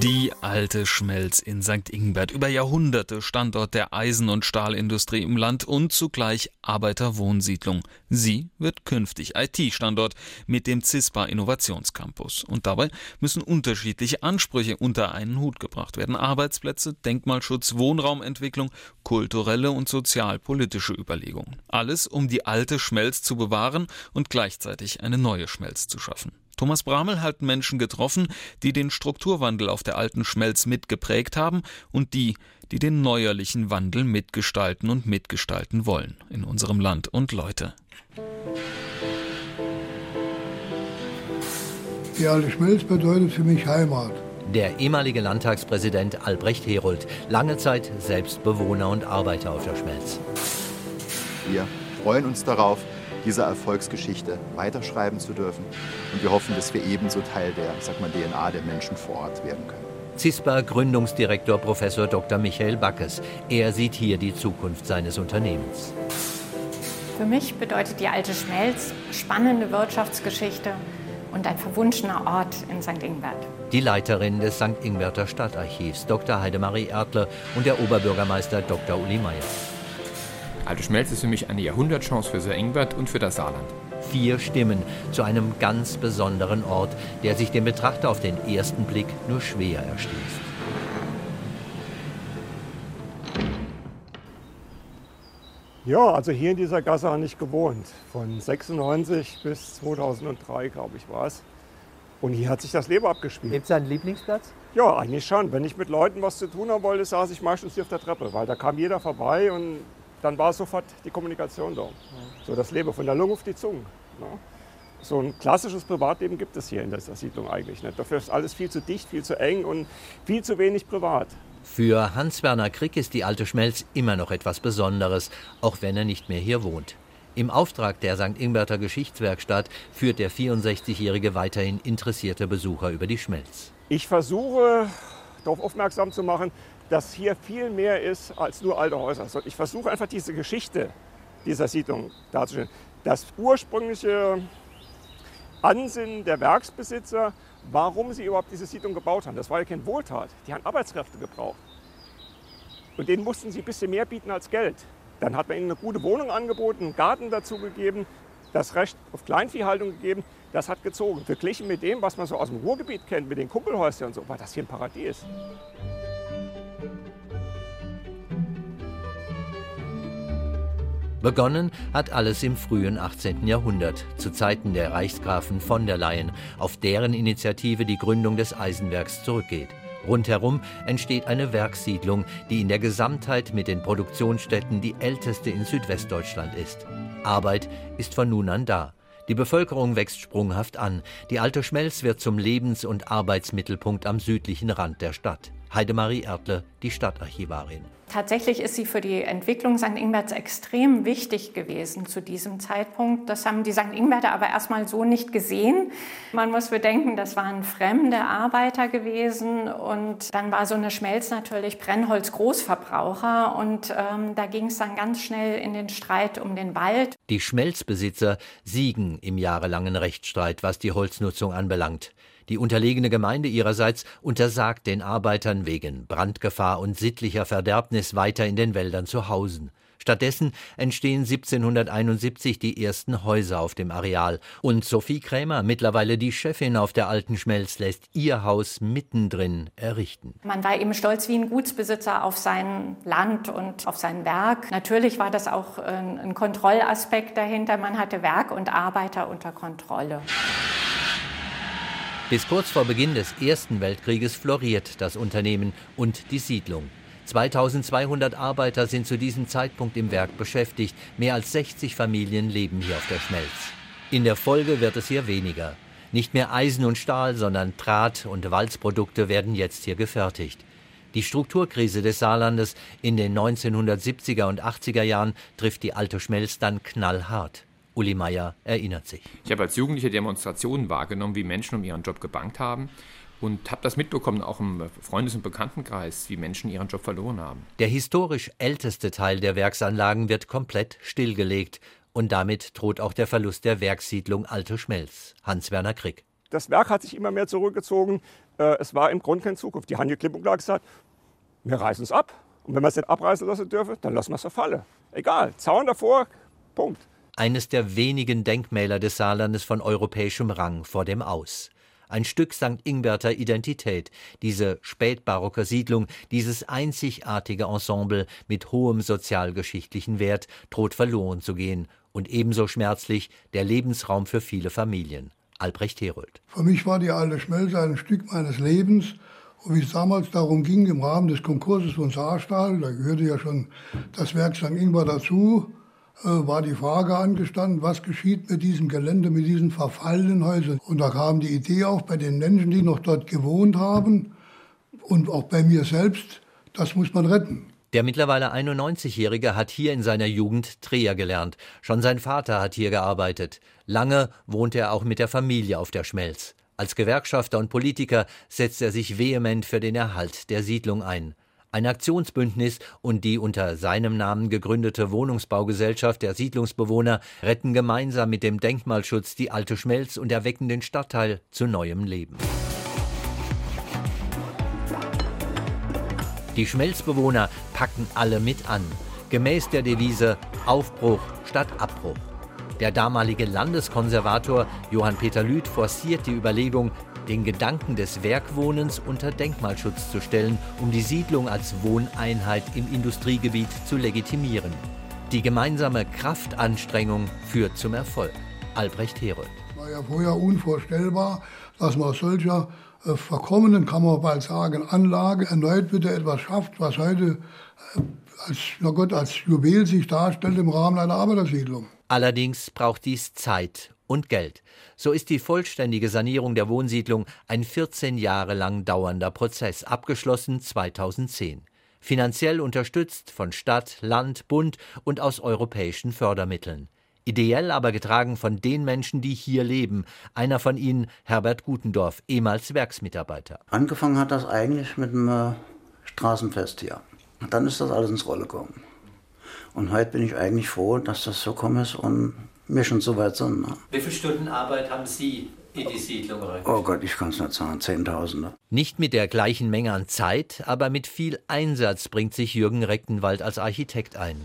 Die alte Schmelz in St. Ingbert, über Jahrhunderte Standort der Eisen- und Stahlindustrie im Land und zugleich Arbeiterwohnsiedlung. Sie wird künftig IT-Standort mit dem CISPA Innovationscampus. Und dabei müssen unterschiedliche Ansprüche unter einen Hut gebracht werden. Arbeitsplätze, Denkmalschutz, Wohnraumentwicklung, kulturelle und sozialpolitische Überlegungen. Alles, um die alte Schmelz zu bewahren und gleichzeitig eine neue Schmelz zu schaffen. Thomas Bramel hat Menschen getroffen, die den Strukturwandel auf der alten Schmelz mitgeprägt haben und die, die den neuerlichen Wandel mitgestalten und mitgestalten wollen in unserem Land und Leute. Die alte Schmelz bedeutet für mich Heimat. Der ehemalige Landtagspräsident Albrecht Herold, lange Zeit selbst Bewohner und Arbeiter auf der Schmelz. Wir freuen uns darauf, diese Erfolgsgeschichte weiterschreiben zu dürfen. Und wir hoffen, dass wir ebenso Teil der sag mal, DNA der Menschen vor Ort werden können. CISPA Gründungsdirektor Prof. Dr. Michael Backes. Er sieht hier die Zukunft seines Unternehmens. Für mich bedeutet die alte Schmelz spannende Wirtschaftsgeschichte und ein verwunschener Ort in St. Ingbert. Die Leiterin des St. Ingberter Stadtarchivs, Dr. Heidemarie Erdler, und der Oberbürgermeister Dr. Uli Meyer. Alte Schmelz ist für mich eine Jahrhundertchance für Sir Ingbert und für das Saarland. Vier Stimmen zu einem ganz besonderen Ort, der sich dem Betrachter auf den ersten Blick nur schwer erschließt. Ja, also hier in dieser Gasse habe ich gewohnt. Von 96 bis 2003, glaube ich, war es. Und hier hat sich das Leben abgespielt. Gibt es einen Lieblingsplatz? Ja, eigentlich schon. Wenn ich mit Leuten was zu tun haben wollte, saß ich meistens hier auf der Treppe, weil da kam jeder vorbei und dann war sofort die Kommunikation da. So das Leben von der Lunge auf die Zunge. Ne? So ein klassisches Privatleben gibt es hier in dieser Siedlung eigentlich nicht. Dafür ist alles viel zu dicht, viel zu eng und viel zu wenig privat. Für Hans-Werner Krick ist die alte Schmelz immer noch etwas Besonderes, auch wenn er nicht mehr hier wohnt. Im Auftrag der St. Ingberter Geschichtswerkstatt führt der 64-Jährige weiterhin interessierte Besucher über die Schmelz. Ich versuche darauf aufmerksam zu machen, dass hier viel mehr ist als nur alte Häuser. Also ich versuche einfach diese Geschichte dieser Siedlung darzustellen. Das ursprüngliche Ansinnen der Werksbesitzer, warum sie überhaupt diese Siedlung gebaut haben. Das war ja kein Wohltat. Die haben Arbeitskräfte gebraucht. Und denen mussten sie ein bisschen mehr bieten als Geld. Dann hat man ihnen eine gute Wohnung angeboten, einen Garten dazu gegeben, das Recht auf Kleinviehhaltung gegeben. Das hat gezogen. Verglichen mit dem, was man so aus dem Ruhrgebiet kennt, mit den Kuppelhäusern und so, war das hier ein Paradies. Begonnen hat alles im frühen 18. Jahrhundert, zu Zeiten der Reichsgrafen von der Leyen, auf deren Initiative die Gründung des Eisenwerks zurückgeht. Rundherum entsteht eine Werkssiedlung, die in der Gesamtheit mit den Produktionsstätten die älteste in Südwestdeutschland ist. Arbeit ist von nun an da. Die Bevölkerung wächst sprunghaft an. Die alte Schmelz wird zum Lebens- und Arbeitsmittelpunkt am südlichen Rand der Stadt. Heidemarie Erdle, die Stadtarchivarin. Tatsächlich ist sie für die Entwicklung St. Ingberts extrem wichtig gewesen zu diesem Zeitpunkt. Das haben die St. Ingberter aber erstmal so nicht gesehen. Man muss bedenken, das waren fremde Arbeiter gewesen und dann war so eine Schmelz natürlich Brennholz-Großverbraucher und ähm, da ging es dann ganz schnell in den Streit um den Wald. Die Schmelzbesitzer siegen im jahrelangen Rechtsstreit, was die Holznutzung anbelangt. Die unterlegene Gemeinde ihrerseits untersagt den Arbeitern wegen Brandgefahr und sittlicher Verderbnis weiter in den Wäldern zu hausen. Stattdessen entstehen 1771 die ersten Häuser auf dem Areal. Und Sophie Krämer, mittlerweile die Chefin auf der alten Schmelz, lässt ihr Haus mittendrin errichten. Man war eben stolz wie ein Gutsbesitzer auf sein Land und auf sein Werk. Natürlich war das auch ein Kontrollaspekt dahinter. Man hatte Werk und Arbeiter unter Kontrolle. Bis kurz vor Beginn des Ersten Weltkrieges floriert das Unternehmen und die Siedlung. 2200 Arbeiter sind zu diesem Zeitpunkt im Werk beschäftigt. Mehr als 60 Familien leben hier auf der Schmelz. In der Folge wird es hier weniger. Nicht mehr Eisen und Stahl, sondern Draht- und Walzprodukte werden jetzt hier gefertigt. Die Strukturkrise des Saarlandes in den 1970er und 80er Jahren trifft die alte Schmelz dann knallhart. Uli Meier erinnert sich. Ich habe als Jugendlicher Demonstrationen wahrgenommen, wie Menschen um ihren Job gebankt haben und habe das mitbekommen, auch im Freundes- und Bekanntenkreis, wie Menschen ihren Job verloren haben. Der historisch älteste Teil der Werksanlagen wird komplett stillgelegt Und damit droht auch der Verlust der Werkssiedlung Alte Schmelz. Hans-Werner Krick. Das Werk hat sich immer mehr zurückgezogen. Äh, es war im Grunde keine Zukunft. Die Hanje Klipp und Klar gesagt, wir reißen es ab. Und wenn wir es nicht abreißen lassen dürfen, dann lassen wir es verfallen. Egal, Zaun davor, Punkt. Eines der wenigen Denkmäler des Saarlandes von europäischem Rang vor dem Aus. Ein Stück St. Ingberter Identität, diese spätbarocke Siedlung, dieses einzigartige Ensemble mit hohem sozialgeschichtlichen Wert droht verloren zu gehen und ebenso schmerzlich der Lebensraum für viele Familien. Albrecht Herold. Für mich war die alte Schmelze ein Stück meines Lebens. Und wie es damals darum ging, im Rahmen des Konkurses von Saarstahl, da gehörte ja schon das Werk St. Ingwer dazu, war die Frage angestanden, was geschieht mit diesem Gelände, mit diesen verfallenen Häusern. Und da kam die Idee auf bei den Menschen, die noch dort gewohnt haben und auch bei mir selbst, das muss man retten. Der mittlerweile 91-Jährige hat hier in seiner Jugend Dreher gelernt. Schon sein Vater hat hier gearbeitet. Lange wohnte er auch mit der Familie auf der Schmelz. Als Gewerkschafter und Politiker setzt er sich vehement für den Erhalt der Siedlung ein. Ein Aktionsbündnis und die unter seinem Namen gegründete Wohnungsbaugesellschaft der Siedlungsbewohner retten gemeinsam mit dem Denkmalschutz die alte Schmelz und erwecken den Stadtteil zu neuem Leben. Die Schmelzbewohner packen alle mit an, gemäß der Devise Aufbruch statt Abbruch. Der damalige Landeskonservator Johann Peter Lüth forciert die Überlegung, den Gedanken des Werkwohnens unter Denkmalschutz zu stellen, um die Siedlung als Wohneinheit im Industriegebiet zu legitimieren. Die gemeinsame Kraftanstrengung führt zum Erfolg. Albrecht Herold. War ja vorher unvorstellbar, dass man aus solcher äh, verkommenen, kann man bald sagen, Anlage erneut wieder etwas schafft, was heute äh, als, na Gott, als Juwel sich darstellt im Rahmen einer Arbeitersiedlung. Allerdings braucht dies Zeit und Geld. So ist die vollständige Sanierung der Wohnsiedlung ein 14 Jahre lang dauernder Prozess, abgeschlossen 2010. Finanziell unterstützt von Stadt, Land, Bund und aus europäischen Fördermitteln. Ideell aber getragen von den Menschen, die hier leben. Einer von ihnen, Herbert Gutendorf, ehemals Werksmitarbeiter. Angefangen hat das eigentlich mit einem äh, Straßenfest hier. Dann ist das alles ins Rolle gekommen. Und heute bin ich eigentlich froh, dass das so kommen ist und wir schon so weit sind. Ne? Wie viele Stunden Arbeit haben Sie in die Siedlung rein? Oh Gott, ich kann es nicht sagen, Zehntausende. Nicht mit der gleichen Menge an Zeit, aber mit viel Einsatz bringt sich Jürgen Rechtenwald als Architekt ein.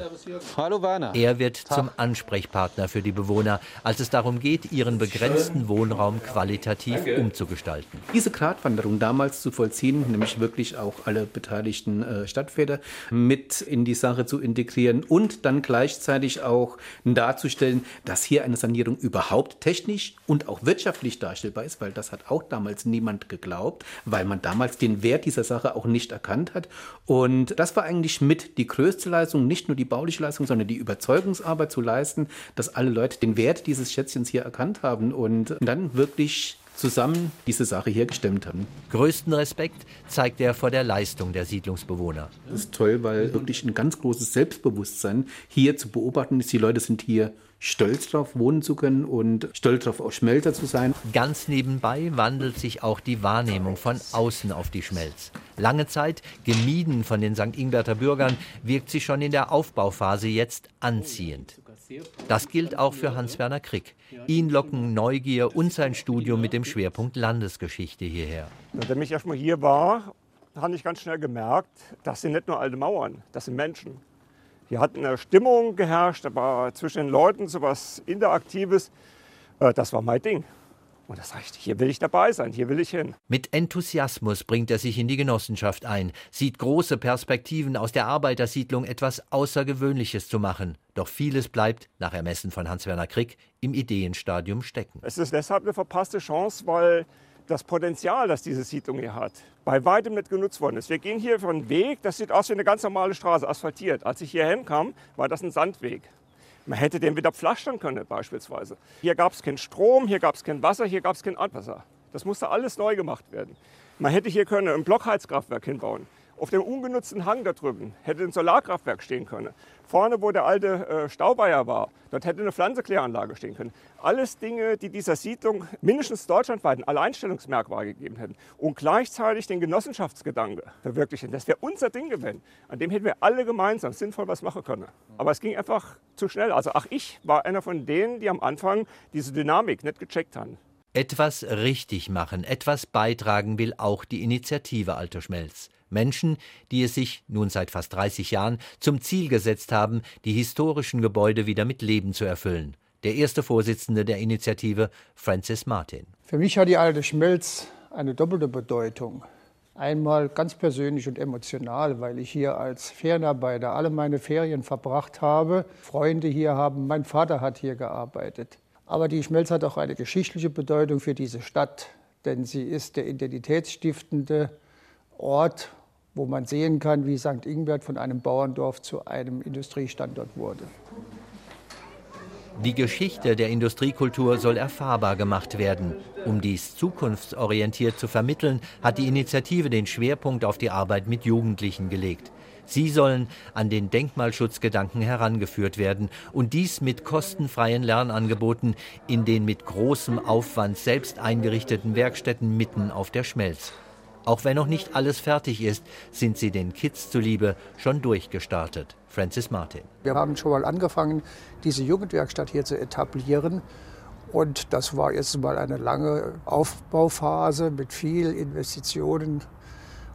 Hallo Werner. Er wird Tag. zum Ansprechpartner für die Bewohner, als es darum geht, ihren begrenzten Schön. Wohnraum qualitativ Danke. umzugestalten. Diese Gratwanderung damals zu vollziehen, nämlich wirklich auch alle beteiligten äh, Stadtväter mit in die Sache zu integrieren und dann gleichzeitig auch darzustellen, dass hier eine Sanierung überhaupt technisch und auch wirtschaftlich darstellbar ist, weil das hat auch damals niemand geglaubt, weil man damals den Wert dieser Sache auch nicht erkannt hat. Und das war eigentlich mit die größte Leistung, nicht nur die bauliche Leistung, sondern die Überzeugungsarbeit zu leisten, dass alle Leute den Wert dieses Schätzchens hier erkannt haben und dann wirklich zusammen diese Sache hier gestemmt haben. Größten Respekt zeigt er vor der Leistung der Siedlungsbewohner. Das ist toll, weil wirklich ein ganz großes Selbstbewusstsein hier zu beobachten ist. Die Leute sind hier stolz darauf wohnen zu können und stolz darauf auch Schmelzer zu sein. Ganz nebenbei wandelt sich auch die Wahrnehmung von außen auf die Schmelz. Lange Zeit gemieden von den St. Ingberter Bürgern, wirkt sie schon in der Aufbauphase jetzt anziehend. Das gilt auch für Hans-Werner Krick. Ihn locken Neugier und sein Studium mit dem Schwerpunkt Landesgeschichte hierher. Nachdem ich erstmal hier war, habe ich ganz schnell gemerkt, das sind nicht nur alte Mauern, das sind Menschen. Hier hat eine Stimmung geherrscht, war zwischen den Leuten so was Interaktives. Äh, das war mein Ding. Und das heißt, hier will ich dabei sein, hier will ich hin. Mit Enthusiasmus bringt er sich in die Genossenschaft ein, sieht große Perspektiven aus der Arbeitersiedlung etwas Außergewöhnliches zu machen. Doch vieles bleibt, nach Ermessen von Hans-Werner Krick, im Ideenstadium stecken. Es ist deshalb eine verpasste Chance, weil das Potenzial, das diese Siedlung hier hat, bei weitem nicht genutzt worden ist. Wir gehen hier von einem Weg, das sieht aus wie eine ganz normale Straße, asphaltiert. Als ich hier hinkam, war das ein Sandweg. Man hätte den wieder pflastern können beispielsweise. Hier gab es keinen Strom, hier gab es kein Wasser, hier gab es kein Abwasser. Das musste alles neu gemacht werden. Man hätte hier können ein Blockheizkraftwerk hinbauen Auf dem ungenutzten Hang da drüben hätte ein Solarkraftwerk stehen können. Vorne, wo der alte äh, Staubeier war, dort hätte eine Pflanzenkläranlage stehen können. Alles Dinge, die dieser Siedlung mindestens deutschlandweit ein Alleinstellungsmerkmal gegeben hätten und gleichzeitig den Genossenschaftsgedanke verwirklichen. Das wäre unser Ding gewesen. An dem hätten wir alle gemeinsam sinnvoll was machen können. Aber es ging einfach zu schnell. Also ach, ich war einer von denen, die am Anfang diese Dynamik nicht gecheckt haben. Etwas richtig machen, etwas beitragen will auch die Initiative Alter Schmelz. Menschen, die es sich nun seit fast 30 Jahren zum Ziel gesetzt haben, die historischen Gebäude wieder mit Leben zu erfüllen. Der erste Vorsitzende der Initiative, Francis Martin. Für mich hat die alte Schmelz eine doppelte Bedeutung. Einmal ganz persönlich und emotional, weil ich hier als Ferienarbeiter alle meine Ferien verbracht habe, Freunde hier haben, mein Vater hat hier gearbeitet. Aber die Schmelz hat auch eine geschichtliche Bedeutung für diese Stadt, denn sie ist der identitätsstiftende Ort wo man sehen kann, wie St. Ingbert von einem Bauerndorf zu einem Industriestandort wurde. Die Geschichte der Industriekultur soll erfahrbar gemacht werden. Um dies zukunftsorientiert zu vermitteln, hat die Initiative den Schwerpunkt auf die Arbeit mit Jugendlichen gelegt. Sie sollen an den Denkmalschutzgedanken herangeführt werden und dies mit kostenfreien Lernangeboten in den mit großem Aufwand selbst eingerichteten Werkstätten mitten auf der Schmelz. Auch wenn noch nicht alles fertig ist, sind sie den Kids zuliebe schon durchgestartet. Francis Martin. Wir haben schon mal angefangen, diese Jugendwerkstatt hier zu etablieren. Und das war jetzt mal eine lange Aufbauphase mit viel Investitionen.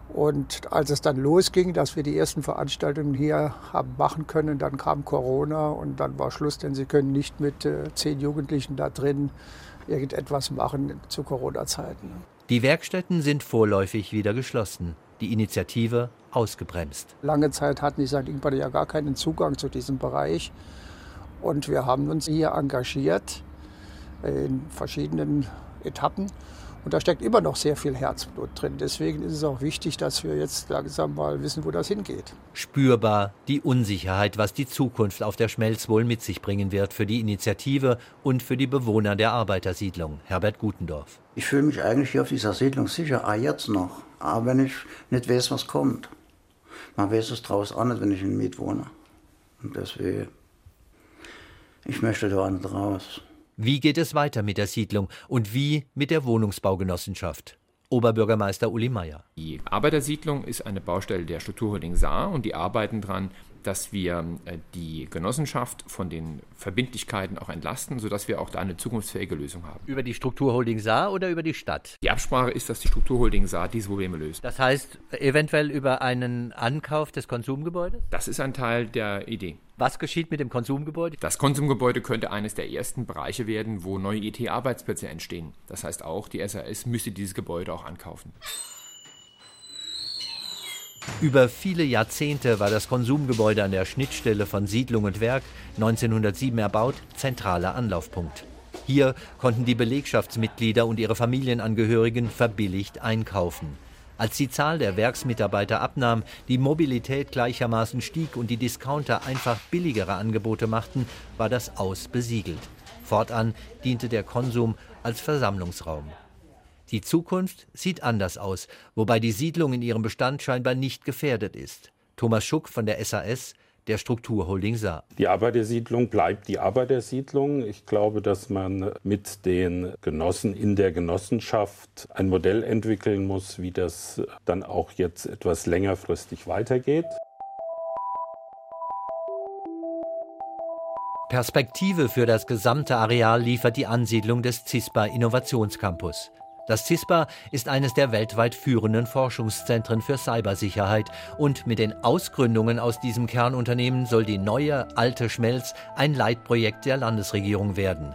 Und als es dann losging, dass wir die ersten Veranstaltungen hier haben machen können, dann kam Corona und dann war Schluss, denn sie können nicht mit äh, zehn Jugendlichen da drin irgendetwas machen zu Corona-Zeiten. Die Werkstätten sind vorläufig wieder geschlossen, die Initiative ausgebremst. Lange Zeit hatten die St. Ingbert ja gar keinen Zugang zu diesem Bereich. Und wir haben uns hier engagiert in verschiedenen Etappen und da steckt immer noch sehr viel Herzblut drin. Deswegen ist es auch wichtig, dass wir jetzt langsam mal wissen, wo das hingeht. Spürbar die Unsicherheit, was die Zukunft auf der Schmelz wohl mit sich bringen wird für die Initiative und für die Bewohner der Arbeitersiedlung. Herbert Gutendorf. Ich fühle mich eigentlich hier auf dieser Siedlung sicher, ah, jetzt noch. Aber wenn ich nicht weiß, was kommt. Man weiß es draußen auch nicht, wenn ich in Miet wohne. Und deswegen, ich möchte da nicht raus. Wie geht es weiter mit der Siedlung und wie mit der Wohnungsbaugenossenschaft? Oberbürgermeister Uli Meier. Die Arbeitersiedlung ist eine Baustelle der Strukturholding Saar und die arbeiten daran, dass wir äh, die Genossenschaft von den Verbindlichkeiten auch entlasten, sodass wir auch da eine zukunftsfähige Lösung haben. Über die Strukturholding Saar oder über die Stadt? Die Absprache ist, dass die Strukturholding Saar diese Probleme löst. Das heißt eventuell über einen Ankauf des Konsumgebäudes? Das ist ein Teil der Idee. Was geschieht mit dem Konsumgebäude? Das Konsumgebäude könnte eines der ersten Bereiche werden, wo neue IT-Arbeitsplätze entstehen. Das heißt auch, die SAS müsste dieses Gebäude auch ankaufen. Über viele Jahrzehnte war das Konsumgebäude an der Schnittstelle von Siedlung und Werk, 1907 erbaut, zentraler Anlaufpunkt. Hier konnten die Belegschaftsmitglieder und ihre Familienangehörigen verbilligt einkaufen. Als die Zahl der Werksmitarbeiter abnahm, die Mobilität gleichermaßen stieg und die Discounter einfach billigere Angebote machten, war das Aus besiegelt. Fortan diente der Konsum als Versammlungsraum. Die Zukunft sieht anders aus, wobei die Siedlung in ihrem Bestand scheinbar nicht gefährdet ist. Thomas Schuck von der SAS, der Strukturholding Saar. Die Arbeitersiedlung bleibt die Arbeitersiedlung. Ich glaube, dass man mit den Genossen in der Genossenschaft ein Modell entwickeln muss, wie das dann auch jetzt etwas längerfristig weitergeht. Perspektive für das gesamte Areal liefert die Ansiedlung des CISPA Innovationscampus. Das CISPA ist eines der weltweit führenden Forschungszentren für Cybersicherheit und mit den Ausgründungen aus diesem Kernunternehmen soll die neue alte Schmelz ein Leitprojekt der Landesregierung werden.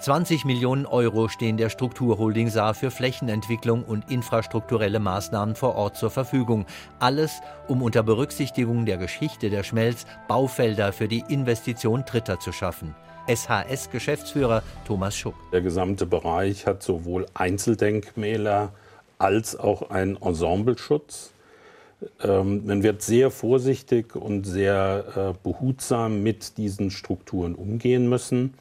20 Millionen Euro stehen der Strukturholding Saar für Flächenentwicklung und infrastrukturelle Maßnahmen vor Ort zur Verfügung. Alles, um unter Berücksichtigung der Geschichte der Schmelz Baufelder für die Investition Dritter zu schaffen. SHS-Geschäftsführer Thomas Schuck. Der gesamte Bereich hat sowohl Einzeldenkmäler als auch einen Ensembleschutz. Ähm, man wird sehr vorsichtig und sehr äh, behutsam mit diesen Strukturen umgehen müssen.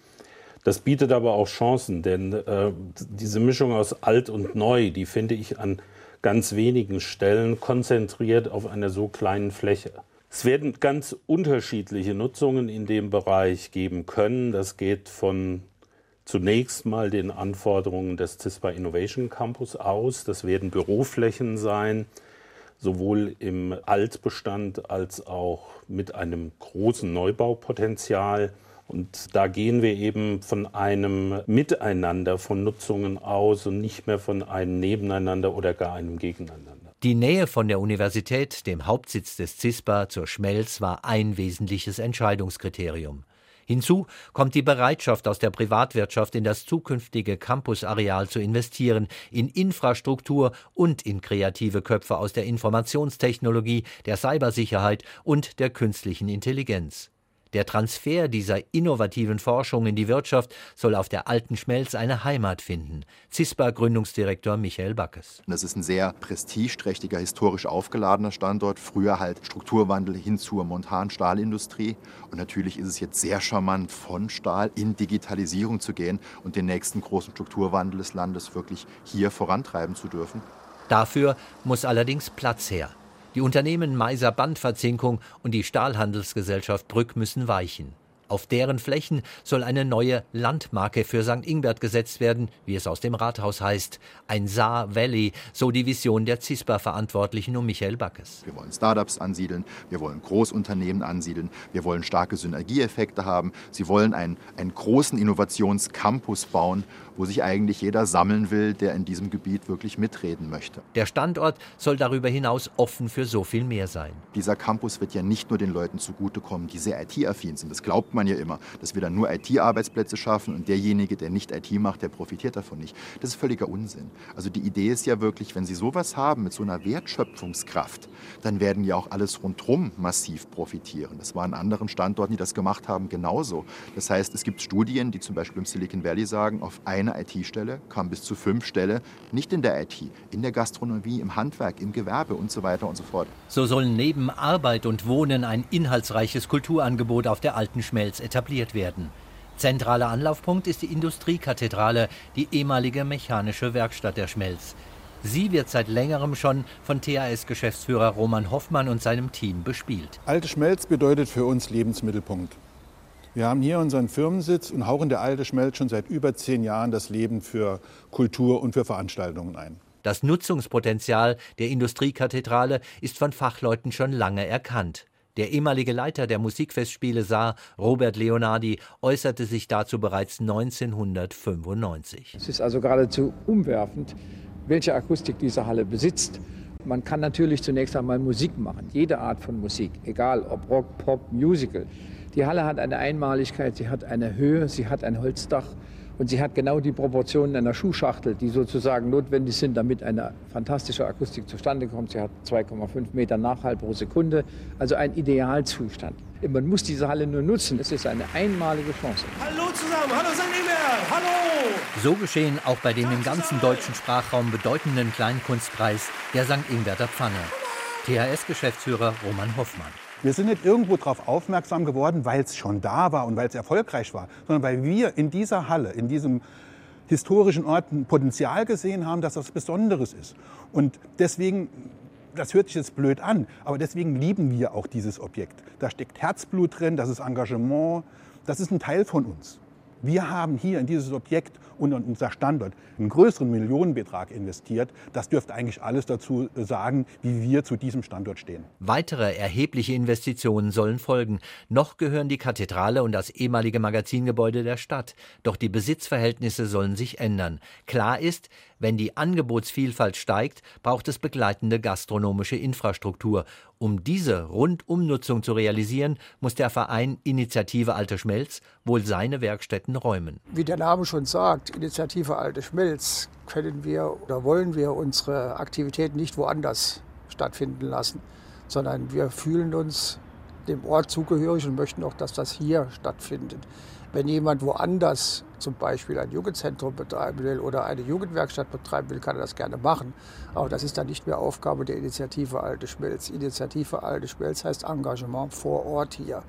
Das bietet aber auch Chancen, denn äh, diese Mischung aus alt und neu, die finde ich an ganz wenigen Stellen konzentriert auf einer so kleinen Fläche. Es werden ganz unterschiedliche Nutzungen in dem Bereich geben können. Das geht von zunächst mal den Anforderungen des CISPA Innovation Campus aus. Das werden Büroflächen sein, sowohl im Altbestand als auch mit einem großen Neubaupotenzial. Und da gehen wir eben von einem Miteinander von Nutzungen aus und nicht mehr von einem Nebeneinander oder gar einem Gegeneinander. Die Nähe von der Universität, dem Hauptsitz des CISPA, zur Schmelz war ein wesentliches Entscheidungskriterium. Hinzu kommt die Bereitschaft aus der Privatwirtschaft in das zukünftige Campusareal zu investieren, in Infrastruktur und in kreative Köpfe aus der Informationstechnologie, der Cybersicherheit und der künstlichen Intelligenz. Der Transfer dieser innovativen Forschung in die Wirtschaft soll auf der alten Schmelz eine Heimat finden. CISPA-Gründungsdirektor Michael Backes. Das ist ein sehr prestigeträchtiger, historisch aufgeladener Standort. Früher halt Strukturwandel hin zur Montan-Stahlindustrie. Und natürlich ist es jetzt sehr charmant, von Stahl in Digitalisierung zu gehen und den nächsten großen Strukturwandel des Landes wirklich hier vorantreiben zu dürfen. Dafür muss allerdings Platz her. Die Unternehmen Meiser Bandverzinkung und die Stahlhandelsgesellschaft Brück müssen weichen. Auf deren Flächen soll eine neue Landmarke für St. Ingbert gesetzt werden, wie es aus dem Rathaus heißt. Ein Saar Valley, so die Vision der CISPA-Verantwortlichen um Michael Backes. Wir wollen Startups ansiedeln, wir wollen Großunternehmen ansiedeln, wir wollen starke Synergieeffekte haben. Sie wollen einen, einen großen Innovationscampus bauen, wo sich eigentlich jeder sammeln will, der in diesem Gebiet wirklich mitreden möchte. Der Standort soll darüber hinaus offen für so viel mehr sein. Dieser Campus wird ja nicht nur den Leuten zugutekommen, die sehr IT-affin sind. Das glaubt man ja immer, dass wir dann nur IT-Arbeitsplätze schaffen und derjenige, der nicht IT macht, der profitiert davon nicht. Das ist völliger Unsinn. Also die Idee ist ja wirklich, wenn Sie sowas haben mit so einer Wertschöpfungskraft, dann werden ja auch alles rundherum massiv profitieren. Das war an anderen Standorten, die das gemacht haben, genauso. Das heißt, es gibt Studien, die zum Beispiel im Silicon Valley sagen, auf eine IT-Stelle kamen bis zu fünf Stelle nicht in der IT, in der Gastronomie, im Handwerk, im Gewerbe und so weiter und so fort. So sollen neben Arbeit und Wohnen ein inhaltsreiches Kulturangebot auf der alten Schmelz etabliert werden. Zentraler Anlaufpunkt ist die Industriekathedrale, die ehemalige mechanische Werkstatt der Schmelz. Sie wird seit längerem schon von THS-Geschäftsführer Roman Hoffmann und seinem Team bespielt. Alte Schmelz bedeutet für uns Lebensmittelpunkt. Wir haben hier unseren Firmensitz und hauchen der Alte Schmelz schon seit über zehn Jahren das Leben für Kultur und für Veranstaltungen ein. Das Nutzungspotenzial der Industriekathedrale ist von Fachleuten schon lange erkannt. Der ehemalige Leiter der Musikfestspiele Saar, Robert Leonardi, äußerte sich dazu bereits 1995. Es ist also geradezu umwerfend, welche Akustik diese Halle besitzt. Man kann natürlich zunächst einmal Musik machen, jede Art von Musik, egal ob Rock, Pop, Musical. Die Halle hat eine Einmaligkeit, sie hat eine Höhe, sie hat ein Holzdach und sie hat genau die Proportionen einer Schuhschachtel, die sozusagen notwendig sind, damit eine fantastische Akustik zustande kommt. Sie hat 2,5 Meter Nachhall pro Sekunde, also ein Idealzustand. Man muss diese Halle nur nutzen. Es ist eine einmalige Chance. Hallo zusammen, hallo St. Ingbert, hallo! So geschehen auch bei dem im ganzen deutschen Sprachraum bedeutenden Kleinkunstpreis der St. Ingberter Pfanne. THS-Geschäftsführer Roman Hoffmann. Wir sind nicht irgendwo darauf aufmerksam geworden, weil es schon da war und weil es erfolgreich war, sondern weil wir in dieser Halle, in diesem historischen Ort ein Potenzial gesehen haben, dass das Besonderes ist. Und deswegen, das hört sich jetzt blöd an, aber deswegen lieben wir auch dieses Objekt. Da steckt Herzblut drin, das ist Engagement, das ist ein Teil von uns. Wir haben hier in dieses Objekt und in unser Standort einen größeren Millionenbetrag investiert. Das dürfte eigentlich alles dazu sagen, wie wir zu diesem Standort stehen. Weitere erhebliche Investitionen sollen folgen. Noch gehören die Kathedrale und das ehemalige Magazingebäude der Stadt. Doch die Besitzverhältnisse sollen sich ändern. Klar ist, wenn die Angebotsvielfalt steigt, braucht es begleitende gastronomische Infrastruktur. Um diese Rundumnutzung zu realisieren, muss der Verein Initiative Alte Schmelz wohl seine Werkstätten räumen. Wie der Name schon sagt, Initiative Alte Schmelz, können wir oder wollen wir unsere Aktivitäten nicht woanders stattfinden lassen, sondern wir fühlen uns dem Ort zugehörig und möchten auch, dass das hier stattfindet. Wenn jemand woanders zum Beispiel ein Jugendzentrum betreiben will oder eine Jugendwerkstatt betreiben will, kann er das gerne machen. Aber das ist dann nicht mehr Aufgabe der Initiative Alte Schmelz. Initiative Alte Schmelz heißt Engagement vor Ort hier.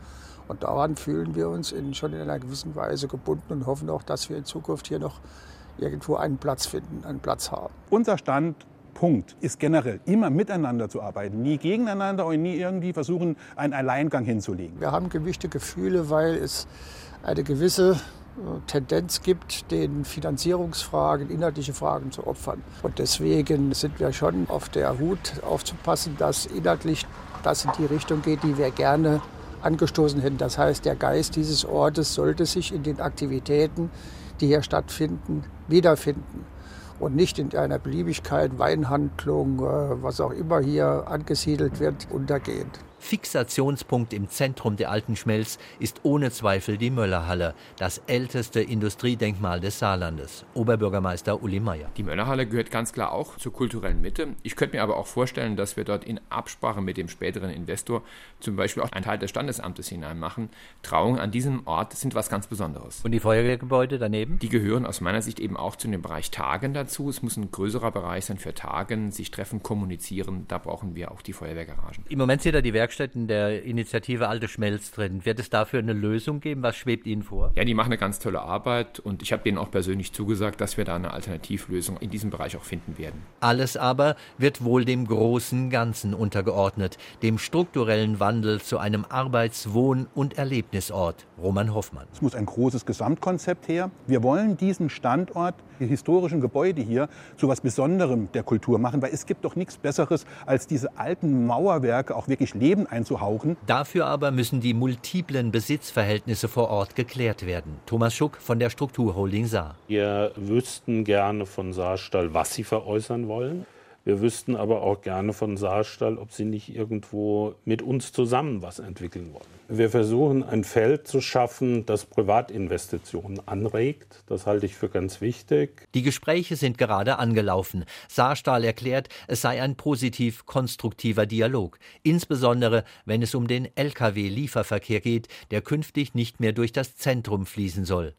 Und daran fühlen wir uns in, schon in einer gewissen Weise gebunden und hoffen auch, dass wir in Zukunft hier noch irgendwo einen Platz finden, einen Platz haben. Unser Stand Punkt ist generell immer miteinander zu arbeiten, nie gegeneinander und nie irgendwie versuchen, einen Alleingang hinzulegen. Wir haben gemischte Gefühle, weil es eine gewisse äh, Tendenz gibt, den Finanzierungsfragen, inhaltliche Fragen zu opfern. Und deswegen sind wir schon auf der Hut aufzupassen, dass inhaltlich das in die Richtung geht, die wir gerne angestoßen hätten. Das heißt, der Geist dieses Ortes sollte sich in den Aktivitäten, die hier stattfinden, wiederfinden und nicht in einer Beliebigkeit, Weinhandlung, äh, was auch immer hier angesiedelt wird, untergehen. Fixationspunkt im Zentrum der alten Schmelz ist ohne Zweifel die Möllerhalle, das älteste Industriedenkmal des Saarlandes. Oberbürgermeister Uli Meier. Die Möllerhalle gehört ganz klar auch zur kulturellen Mitte. Ich könnte mir aber auch vorstellen, dass wir dort in Absprache mit dem späteren Investor zum Beispiel auch einen Teil des Standesamtes hineinmachen. Trauungen an diesem Ort sind was ganz Besonderes. Und die Feuerwehrgebäude daneben? Die gehören aus meiner Sicht eben auch zu dem Bereich Tagen dazu. Es muss ein größerer Bereich sein für Tagen, sich treffen, kommunizieren. Da brauchen wir auch die Feuerwehrgaragen. Im Moment sieht da die Werkstatt Werkstätten der Initiative Alte Schmelz drin. Wird es dafür eine Lösung geben? Was schwebt Ihnen vor? Ja, die machen eine ganz tolle Arbeit und ich habe denen auch persönlich zugesagt, dass wir da eine Alternativlösung in diesem Bereich auch finden werden. Alles aber wird wohl dem großen Ganzen untergeordnet, dem strukturellen Wandel zu einem Arbeits-, Wohn- und Erlebnisort. Roman Hoffmann. Es muss ein großes Gesamtkonzept her. Wir wollen diesen Standort, die historischen Gebäude hier, zu etwas Besonderem der Kultur machen, weil es gibt doch nichts Besseres, als diese alten Mauerwerke auch wirklich Leben Leben einzuhauchen. Dafür aber müssen die multiplen Besitzverhältnisse vor Ort geklärt werden. Thomas Schuck von der Strukturholding Saar. Wir wüssten gerne von Saarstall, was sie veräußern wollen. Wir wüssten aber auch gerne von Saarstall, ob sie nicht irgendwo mit uns zusammen was entwickeln wollen. Wir versuchen ein Feld zu schaffen, das Privatinvestitionen anregt. Das halte ich für ganz wichtig. Die Gespräche sind gerade angelaufen. Saarstahl erklärt, es sei ein positiv konstruktiver Dialog, insbesondere wenn es um den Lkw-Lieferverkehr geht, der künftig nicht mehr durch das Zentrum fließen soll.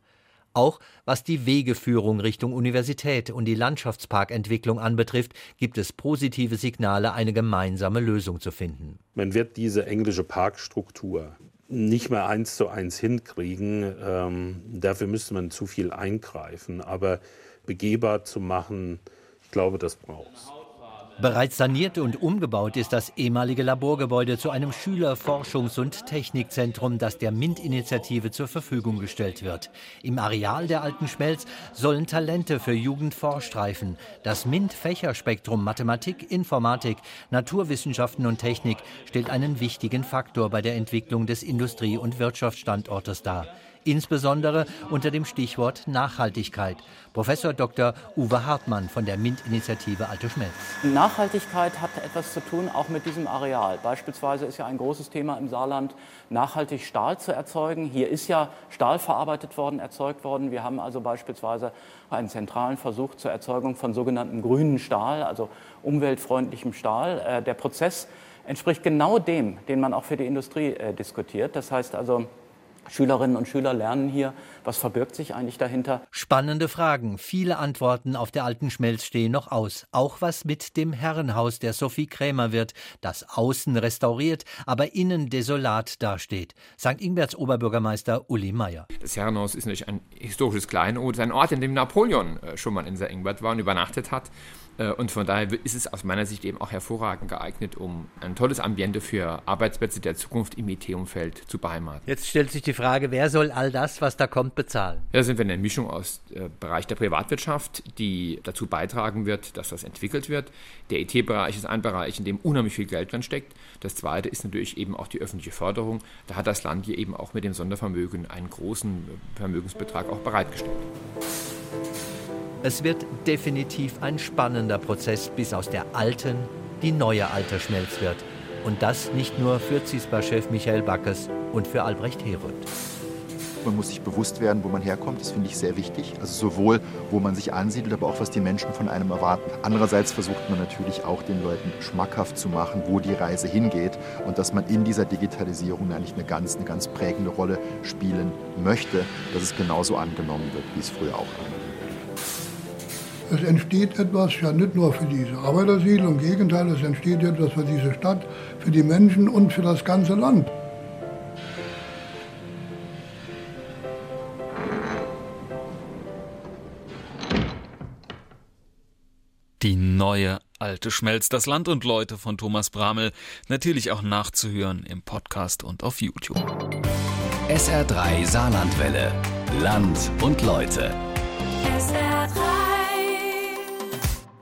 Auch was die Wegeführung Richtung Universität und die Landschaftsparkentwicklung anbetrifft, gibt es positive Signale, eine gemeinsame Lösung zu finden. Man wird diese englische Parkstruktur nicht mehr eins zu eins hinkriegen. Ähm, dafür müsste man zu viel eingreifen. Aber begehbar zu machen, ich glaube, das braucht es. Bereits saniert und umgebaut ist das ehemalige Laborgebäude zu einem Schüler-, Forschungs- und Technikzentrum, das der MINT-Initiative zur Verfügung gestellt wird. Im Areal der alten Schmelz sollen Talente für Jugend vorstreifen. Das MINT-Fächerspektrum Mathematik, Informatik, Naturwissenschaften und Technik stellt einen wichtigen Faktor bei der Entwicklung des Industrie- und Wirtschaftsstandortes dar insbesondere unter dem Stichwort Nachhaltigkeit. Professor Dr. Uwe Hartmann von der MINT-Initiative Alte Schmelz. Nachhaltigkeit hat etwas zu tun auch mit diesem Areal. Beispielsweise ist ja ein großes Thema im Saarland, nachhaltig Stahl zu erzeugen. Hier ist ja Stahl verarbeitet worden, erzeugt worden. Wir haben also beispielsweise einen zentralen Versuch zur Erzeugung von sogenannten grünen Stahl, also umweltfreundlichem Stahl. Äh, der Prozess entspricht genau dem, den man auch für die Industrie äh, diskutiert. Das heißt also, Schülerinnen und Schüler lernen hier, was verbirgt sich eigentlich dahinter. Spannende Fragen. Viele Antworten auf der alten Schmelz stehen noch aus. Auch was mit dem Herrenhaus der Sophie Krämer wird, das außen restauriert, aber innen desolat dasteht. St. Ingberts Oberbürgermeister Uli Meyer. Das Herrenhaus ist natürlich ein historisches Kleinod, ein Ort, in dem Napoleon äh, schon mal in St. Ingbert war und übernachtet hat. Äh, und von daher ist es aus meiner Sicht eben auch hervorragend geeignet, um ein tolles Ambiente für Arbeitsplätze der Zukunft im IT-Umfeld zu beheimaten. Jetzt stellt sich die Frage, wer soll all das, was da kommt, bezahlen? Da sind wir in einer Mischung aus äh, Bereich der Privatwirtschaft, die dazu beitragen wird, dass das entwickelt wird. Der IT-Bereich ist ein Bereich, in dem unheimlich viel Geld drin steckt. Das zweite ist natürlich eben auch die öffentliche Förderung. Da hat das Land hier eben auch mit dem Sondervermögen einen großen Vermögensbetrag auch bereitgestellt. Es wird definitiv ein spannender Prozess, bis aus der alten die neue Alterschmelz wird. Und das nicht nur für CISPA-Chef Michael Backes und für Albrecht Herold. Man muss sich bewusst werden, wo man herkommt. Das finde ich sehr wichtig. Also sowohl, wo man sich ansiedelt, aber auch, was die Menschen von einem erwarten. Andererseits versucht man natürlich auch den Leuten schmackhaft zu machen, wo die Reise hingeht und dass man in dieser Digitalisierung eigentlich eine ganz, eine ganz prägende Rolle spielen möchte, dass es genauso angenommen wird, wie es früher auch angenommen es entsteht etwas ja nicht nur für diese Arbeitersiedlung, im Gegenteil, es entsteht etwas für diese Stadt, für die Menschen und für das ganze Land. Die neue alte Schmelz, das Land und Leute von Thomas Bramel. Natürlich auch nachzuhören im Podcast und auf YouTube. SR3 Saarlandwelle. Land und Leute. SR3.